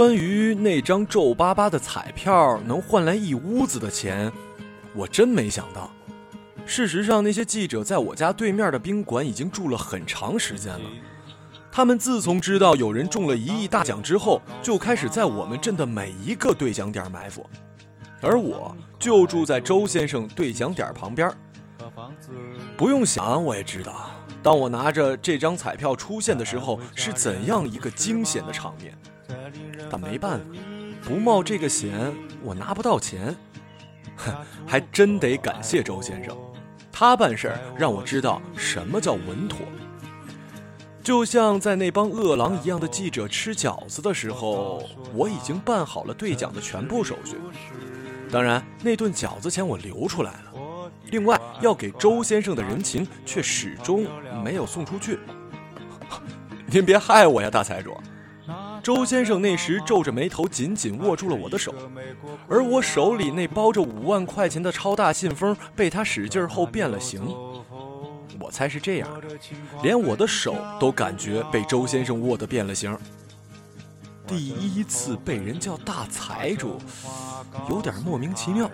关于那张皱巴巴的彩票能换来一屋子的钱，我真没想到。事实上，那些记者在我家对面的宾馆已经住了很长时间了。他们自从知道有人中了一亿大奖之后，就开始在我们镇的每一个兑奖点埋伏。而我就住在周先生兑奖点旁边。不用想，我也知道，当我拿着这张彩票出现的时候，是怎样一个惊险的场面。但没办法，不冒这个险，我拿不到钱。哼，还真得感谢周先生，他办事儿让我知道什么叫稳妥。就像在那帮饿狼一样的记者吃饺子的时候，我已经办好了兑奖的全部手续。当然，那顿饺子钱我留出来了。另外，要给周先生的人情却始终没有送出去。您别害我呀，大财主！周先生那时皱着眉头，紧紧握住了我的手，而我手里那包着五万块钱的超大信封被他使劲后变了形。我猜是这样的，连我的手都感觉被周先生握得变了形。第一次被人叫大财主，有点莫名其妙。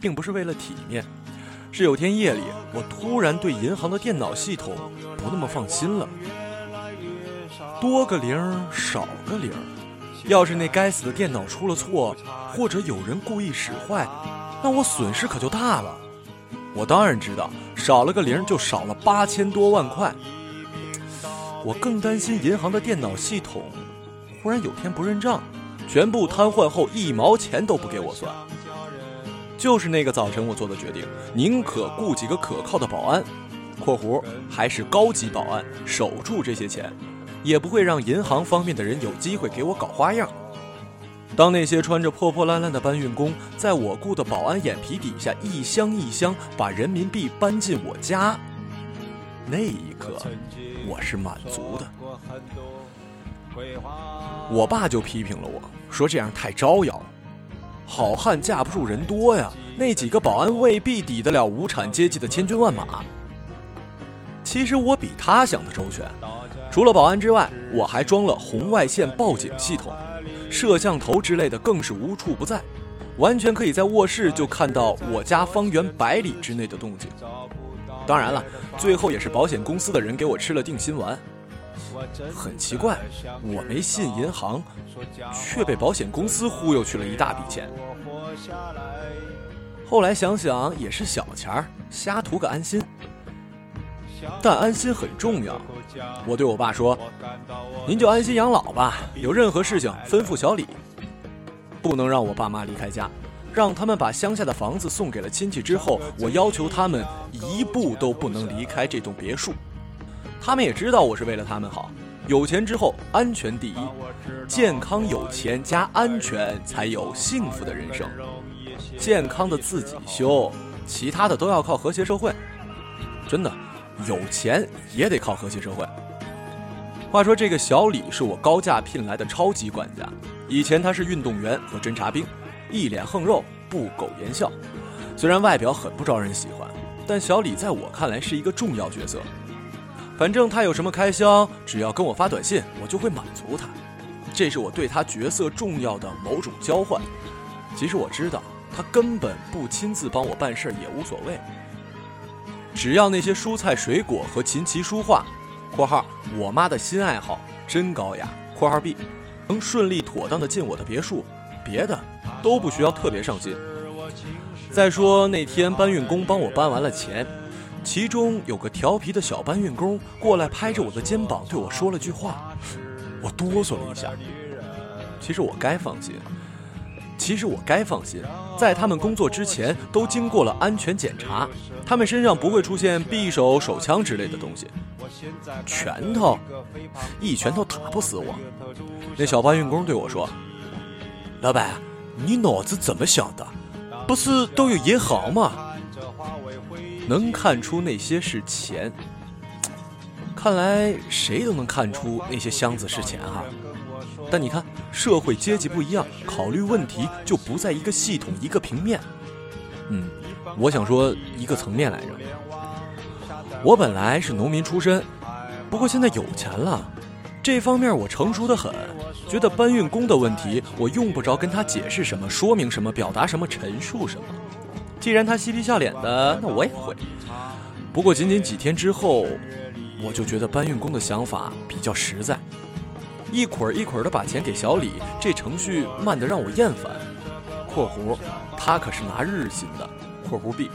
并不是为了体面，是有天夜里，我突然对银行的电脑系统不那么放心了。多个零少个零，要是那该死的电脑出了错，或者有人故意使坏，那我损失可就大了。我当然知道，少了个零就少了八千多万块。我更担心银行的电脑系统忽然有天不认账，全部瘫痪后一毛钱都不给我算。就是那个早晨我做的决定，宁可雇几个可靠的保安（括弧还是高级保安）守住这些钱，也不会让银行方面的人有机会给我搞花样。当那些穿着破破烂烂的搬运工在我雇的保安眼皮底下一箱一箱把人民币搬进我家，那一刻我是满足的。我爸就批评了我说这样太招摇。好汉架不住人多呀，那几个保安未必抵得了无产阶级的千军万马。其实我比他想的周全，除了保安之外，我还装了红外线报警系统，摄像头之类的更是无处不在，完全可以在卧室就看到我家方圆百里之内的动静。当然了，最后也是保险公司的人给我吃了定心丸。很奇怪，我没信银行，却被保险公司忽悠去了一大笔钱。后来想想也是小钱儿，瞎图个安心。但安心很重要，我对我爸说：“您就安心养老吧，有任何事情吩咐小李。”不能让我爸妈离开家，让他们把乡下的房子送给了亲戚之后，我要求他们一步都不能离开这栋别墅。他们也知道我是为了他们好，有钱之后安全第一，健康有钱加安全才有幸福的人生，健康的自己修，其他的都要靠和谐社会。真的，有钱也得靠和谐社会。话说这个小李是我高价聘来的超级管家，以前他是运动员和侦察兵，一脸横肉，不苟言笑。虽然外表很不招人喜欢，但小李在我看来是一个重要角色。反正他有什么开销，只要跟我发短信，我就会满足他。这是我对他角色重要的某种交换。其实我知道他根本不亲自帮我办事也无所谓。只要那些蔬菜水果和琴棋书画（括号我妈的新爱好真高雅）（括号 B） 能顺利妥当的进我的别墅，别的都不需要特别上心。再说那天搬运工帮我搬完了钱。其中有个调皮的小搬运工过来拍着我的肩膀对我说了句话，我哆嗦了一下。其实我该放心，其实我该放心，在他们工作之前都经过了安全检查，他们身上不会出现匕首、手枪之类的东西。拳头，一拳头打不死我。那小搬运工对我说：“老板，你脑子怎么想的？不是都有银行吗？”能看出那些是钱，看来谁都能看出那些箱子是钱哈。但你看，社会阶级不一样，考虑问题就不在一个系统、一个平面。嗯，我想说一个层面来着。我本来是农民出身，不过现在有钱了，这方面我成熟的很，觉得搬运工的问题，我用不着跟他解释什么、说明什么、表达什么、陈述什么。既然他嬉皮笑脸的，那我也会。不过仅仅几天之后，我就觉得搬运工的想法比较实在，一捆一捆的把钱给小李，这程序慢得让我厌烦。（括弧）他可是拿日薪的。（括弧 B）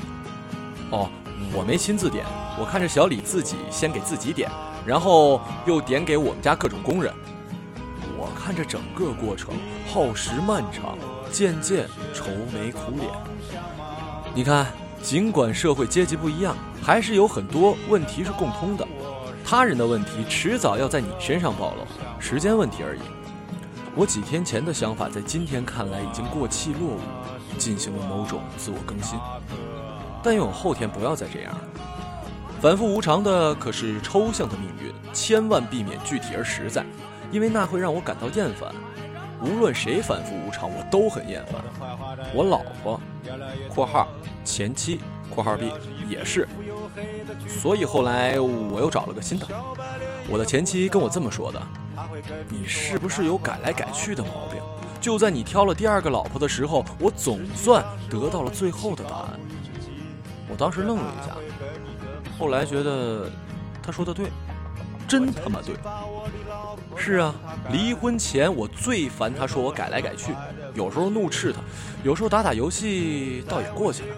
哦，我没亲自点，我看着小李自己先给自己点，然后又点给我们家各种工人。我看着整个过程耗时漫长，渐渐愁眉苦脸。你看。尽管社会阶级不一样，还是有很多问题是共通的。他人的问题迟早要在你身上暴露，时间问题而已。我几天前的想法，在今天看来已经过气落伍，进行了某种自我更新。但愿我后天不要再这样了。反复无常的可是抽象的命运，千万避免具体而实在，因为那会让我感到厌烦。无论谁反复无常，我都很厌烦。我老婆（括号前妻）（括号 B） 也是。所以后来我又找了个新的。我的前妻跟我这么说的：“你是不是有改来改去的毛病？”就在你挑了第二个老婆的时候，我总算得到了最后的答案。我当时愣了一下，后来觉得他说的对。真他妈对，是啊，离婚前我最烦他说我改来改去，有时候怒斥他，有时候打打游戏倒也过去了。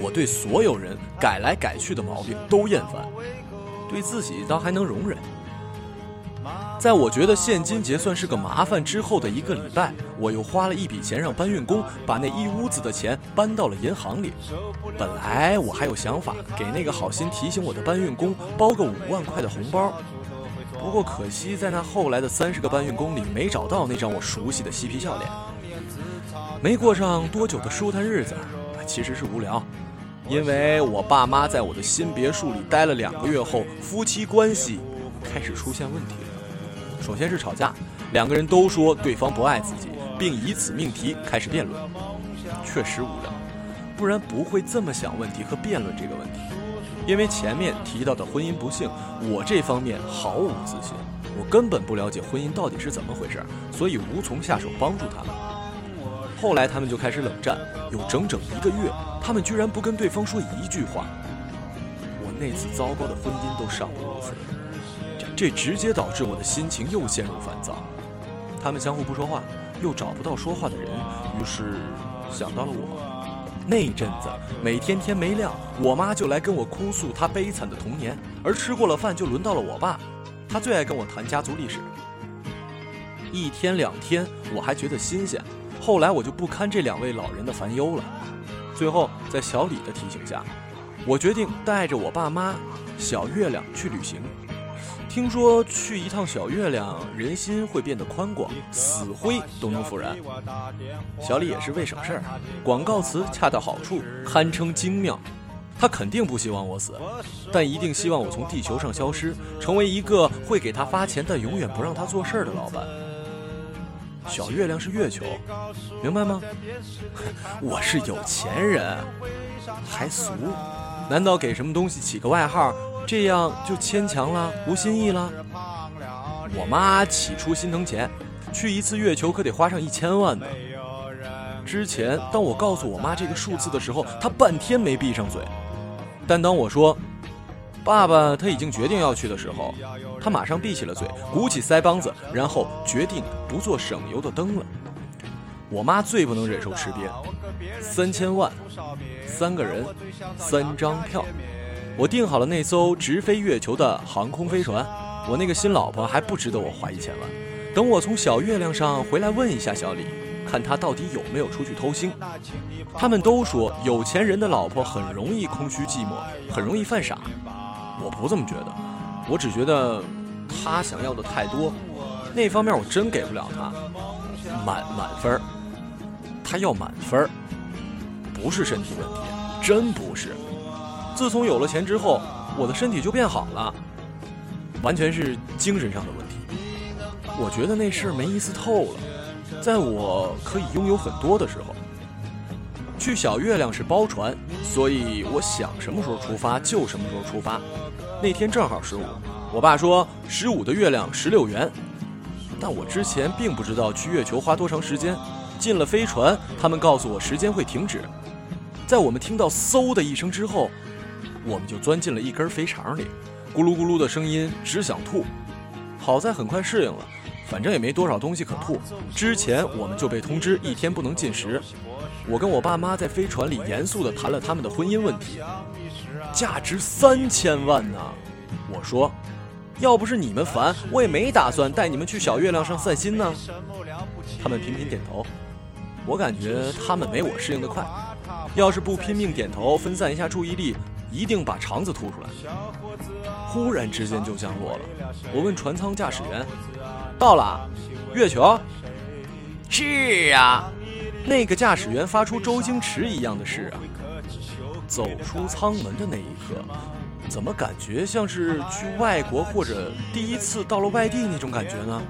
我对所有人改来改去的毛病都厌烦，对自己倒还能容忍。在我觉得现金结算是个麻烦之后的一个礼拜，我又花了一笔钱让搬运工把那一屋子的钱搬到了银行里。本来我还有想法给那个好心提醒我的搬运工包个五万块的红包，不过可惜在那后来的三十个搬运工里没找到那张我熟悉的嬉皮笑脸。没过上多久的舒坦日子，其实是无聊，因为我爸妈在我的新别墅里待了两个月后，夫妻关系开始出现问题了。首先是吵架，两个人都说对方不爱自己，并以此命题开始辩论。确实无聊，不然不会这么想问题和辩论这个问题。因为前面提到的婚姻不幸，我这方面毫无自信，我根本不了解婚姻到底是怎么回事，所以无从下手帮助他们。后来他们就开始冷战，有整整一个月，他们居然不跟对方说一句话。我那次糟糕的婚姻都尚不如此。这直接导致我的心情又陷入烦躁，他们相互不说话，又找不到说话的人，于是想到了我。那阵子每天天没亮，我妈就来跟我哭诉她悲惨的童年，而吃过了饭就轮到了我爸，他最爱跟我谈家族历史。一天两天我还觉得新鲜，后来我就不堪这两位老人的烦忧了。最后在小李的提醒下，我决定带着我爸妈、小月亮去旅行。听说去一趟小月亮，人心会变得宽广，死灰都能复燃。小李也是为省事儿，广告词恰到好处，堪称精妙。他肯定不希望我死，但一定希望我从地球上消失，成为一个会给他发钱但永远不让他做事儿的老板。小月亮是月球，明白吗？我是有钱人，还俗？难道给什么东西起个外号？这样就牵强了，无新意了。我妈起初心疼钱，去一次月球可得花上一千万呢。之前当我告诉我妈这个数字的时候，她半天没闭上嘴。但当我说爸爸他已经决定要去的时候，他马上闭起了嘴，鼓起腮帮子，然后决定不做省油的灯了。我妈最不能忍受吃瘪，三千万，三个人，三张票。我订好了那艘直飞月球的航空飞船，我那个新老婆还不值得我花一千万。等我从小月亮上回来，问一下小李，看他到底有没有出去偷腥。他们都说有钱人的老婆很容易空虚寂寞，很容易犯傻。我不这么觉得，我只觉得他想要的太多，那方面我真给不了他满满分他要满分不是身体问题，真不是。自从有了钱之后，我的身体就变好了，完全是精神上的问题。我觉得那事儿没意思透了。在我可以拥有很多的时候，去小月亮是包船，所以我想什么时候出发就什么时候出发。那天正好十五，我爸说十五的月亮十六圆，但我之前并不知道去月球花多长时间。进了飞船，他们告诉我时间会停止。在我们听到“嗖”的一声之后，我们就钻进了一根肥肠里，咕噜咕噜的声音，只想吐。好在很快适应了，反正也没多少东西可吐。之前我们就被通知一天不能进食。我跟我爸妈在飞船里严肃地谈了他们的婚姻问题，价值三千万呢。我说，要不是你们烦，我也没打算带你们去小月亮上散心呢。他们频频点头。我感觉他们没我适应的快，要是不拼命点头分散一下注意力，一定把肠子吐出来。忽然之间就降落了，我问船舱驾驶员：“到了，月球？”“是啊。”那个驾驶员发出周星驰一样的“事啊”。走出舱门的那一刻，怎么感觉像是去外国或者第一次到了外地那种感觉呢？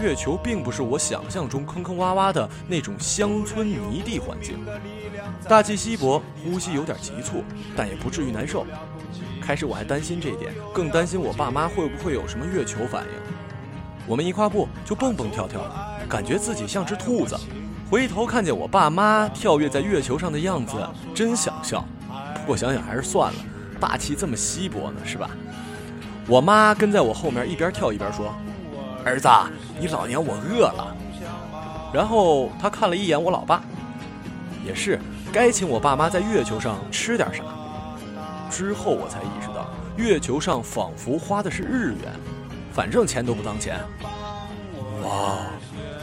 月球并不是我想象中坑坑洼洼的那种乡村泥地环境，大气稀薄，呼吸有点急促，但也不至于难受。开始我还担心这一点，更担心我爸妈会不会有什么月球反应。我们一跨步就蹦蹦跳跳的，感觉自己像只兔子。回头看见我爸妈跳跃在月球上的样子，真想笑。不过想想还是算了，大气这么稀薄呢，是吧？我妈跟在我后面一边跳一边说。儿子，你老娘我饿了。然后他看了一眼我老爸，也是该请我爸妈在月球上吃点啥。之后我才意识到，月球上仿佛花的是日元，反正钱都不当钱。哇，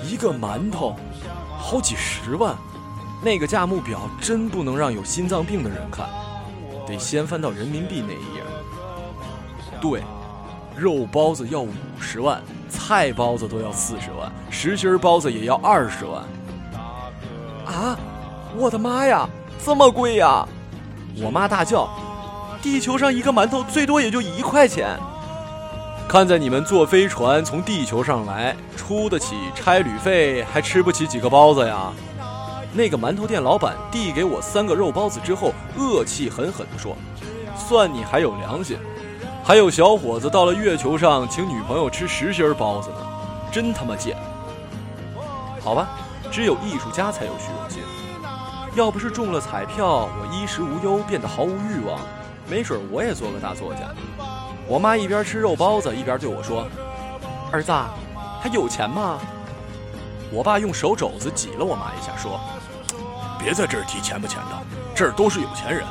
一个馒头，好几十万。那个价目表真不能让有心脏病的人看，得先翻到人民币那一页。对，肉包子要五十万。菜包子都要四十万，实心包子也要二十万。啊！我的妈呀，这么贵呀！我妈大叫：“地球上一个馒头最多也就一块钱。”看在你们坐飞船从地球上来，出得起差旅费，还吃不起几个包子呀？那个馒头店老板递给我三个肉包子之后，恶气狠狠地说：“算你还有良心。”还有小伙子到了月球上请女朋友吃实心包子呢，真他妈贱！好吧，只有艺术家才有虚荣心。要不是中了彩票，我衣食无忧，变得毫无欲望，没准我也做个大作家。我妈一边吃肉包子一边对我说：“儿子，还有钱吗？”我爸用手肘子挤了我妈一下，说：“别在这儿提钱不钱的，这儿都是有钱人，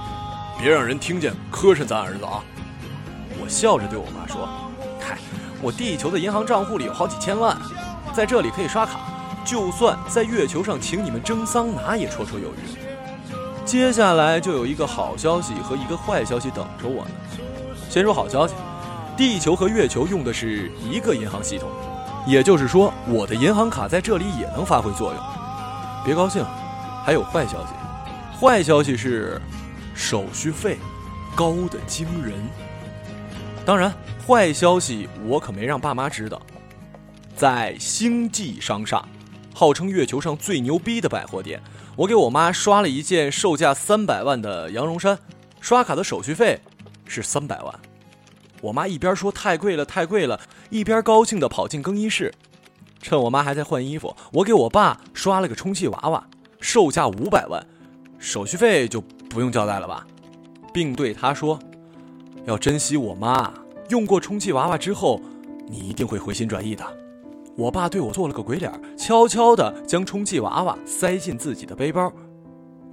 别让人听见磕碜咱儿子啊。”我笑着对我妈说：“嗨，我地球的银行账户里有好几千万，在这里可以刷卡，就算在月球上请你们蒸桑拿也绰绰有余。”接下来就有一个好消息和一个坏消息等着我呢。先说好消息，地球和月球用的是一个银行系统，也就是说我的银行卡在这里也能发挥作用。别高兴，还有坏消息，坏消息是手续费高的惊人。当然，坏消息我可没让爸妈知道。在星际商厦，号称月球上最牛逼的百货店，我给我妈刷了一件售价三百万的羊绒衫，刷卡的手续费是三百万。我妈一边说太贵了太贵了，一边高兴地跑进更衣室。趁我妈还在换衣服，我给我爸刷了个充气娃娃，售价五百万，手续费就不用交代了吧，并对他说。要珍惜我妈用过充气娃娃之后，你一定会回心转意的。我爸对我做了个鬼脸，悄悄地将充气娃娃塞进自己的背包。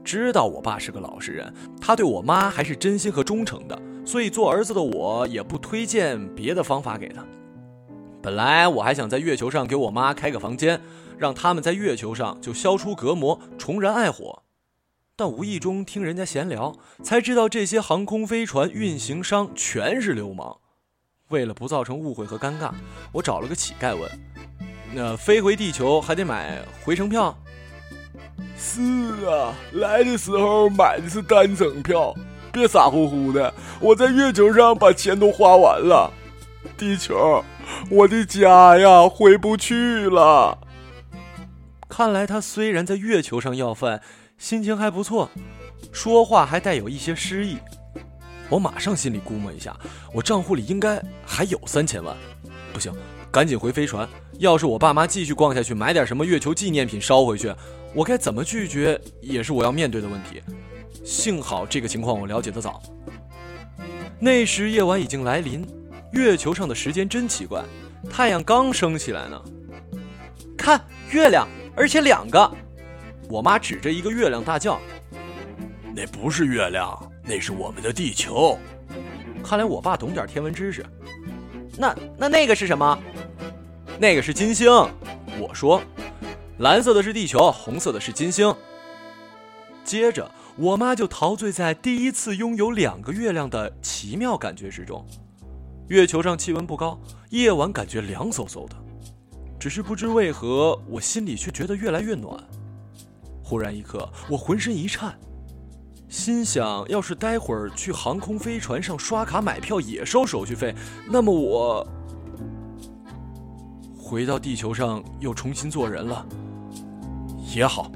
知道我爸是个老实人，他对我妈还是真心和忠诚的，所以做儿子的我也不推荐别的方法给他。本来我还想在月球上给我妈开个房间，让他们在月球上就消除隔膜，重燃爱火。但无意中听人家闲聊，才知道这些航空飞船运行商全是流氓。为了不造成误会和尴尬，我找了个乞丐问：“那飞回地球还得买回程票？”“是啊，来的时候买的是单程票。别傻乎乎的，我在月球上把钱都花完了。地球，我的家呀，回不去了。”看来他虽然在月球上要饭。心情还不错，说话还带有一些诗意。我马上心里估摸一下，我账户里应该还有三千万。不行，赶紧回飞船，要是我爸妈继续逛下去，买点什么月球纪念品捎回去，我该怎么拒绝也是我要面对的问题。幸好这个情况我了解的早。那时夜晚已经来临，月球上的时间真奇怪，太阳刚升起来呢。看月亮，而且两个！我妈指着一个月亮大叫：“那不是月亮，那是我们的地球。”看来我爸懂点天文知识。那那那个是什么？那个是金星。我说，蓝色的是地球，红色的是金星。接着，我妈就陶醉在第一次拥有两个月亮的奇妙感觉之中。月球上气温不高，夜晚感觉凉飕飕的。只是不知为何，我心里却觉得越来越暖。忽然一刻，我浑身一颤，心想：要是待会儿去航空飞船上刷卡买票也收手续费，那么我回到地球上又重新做人了，也好。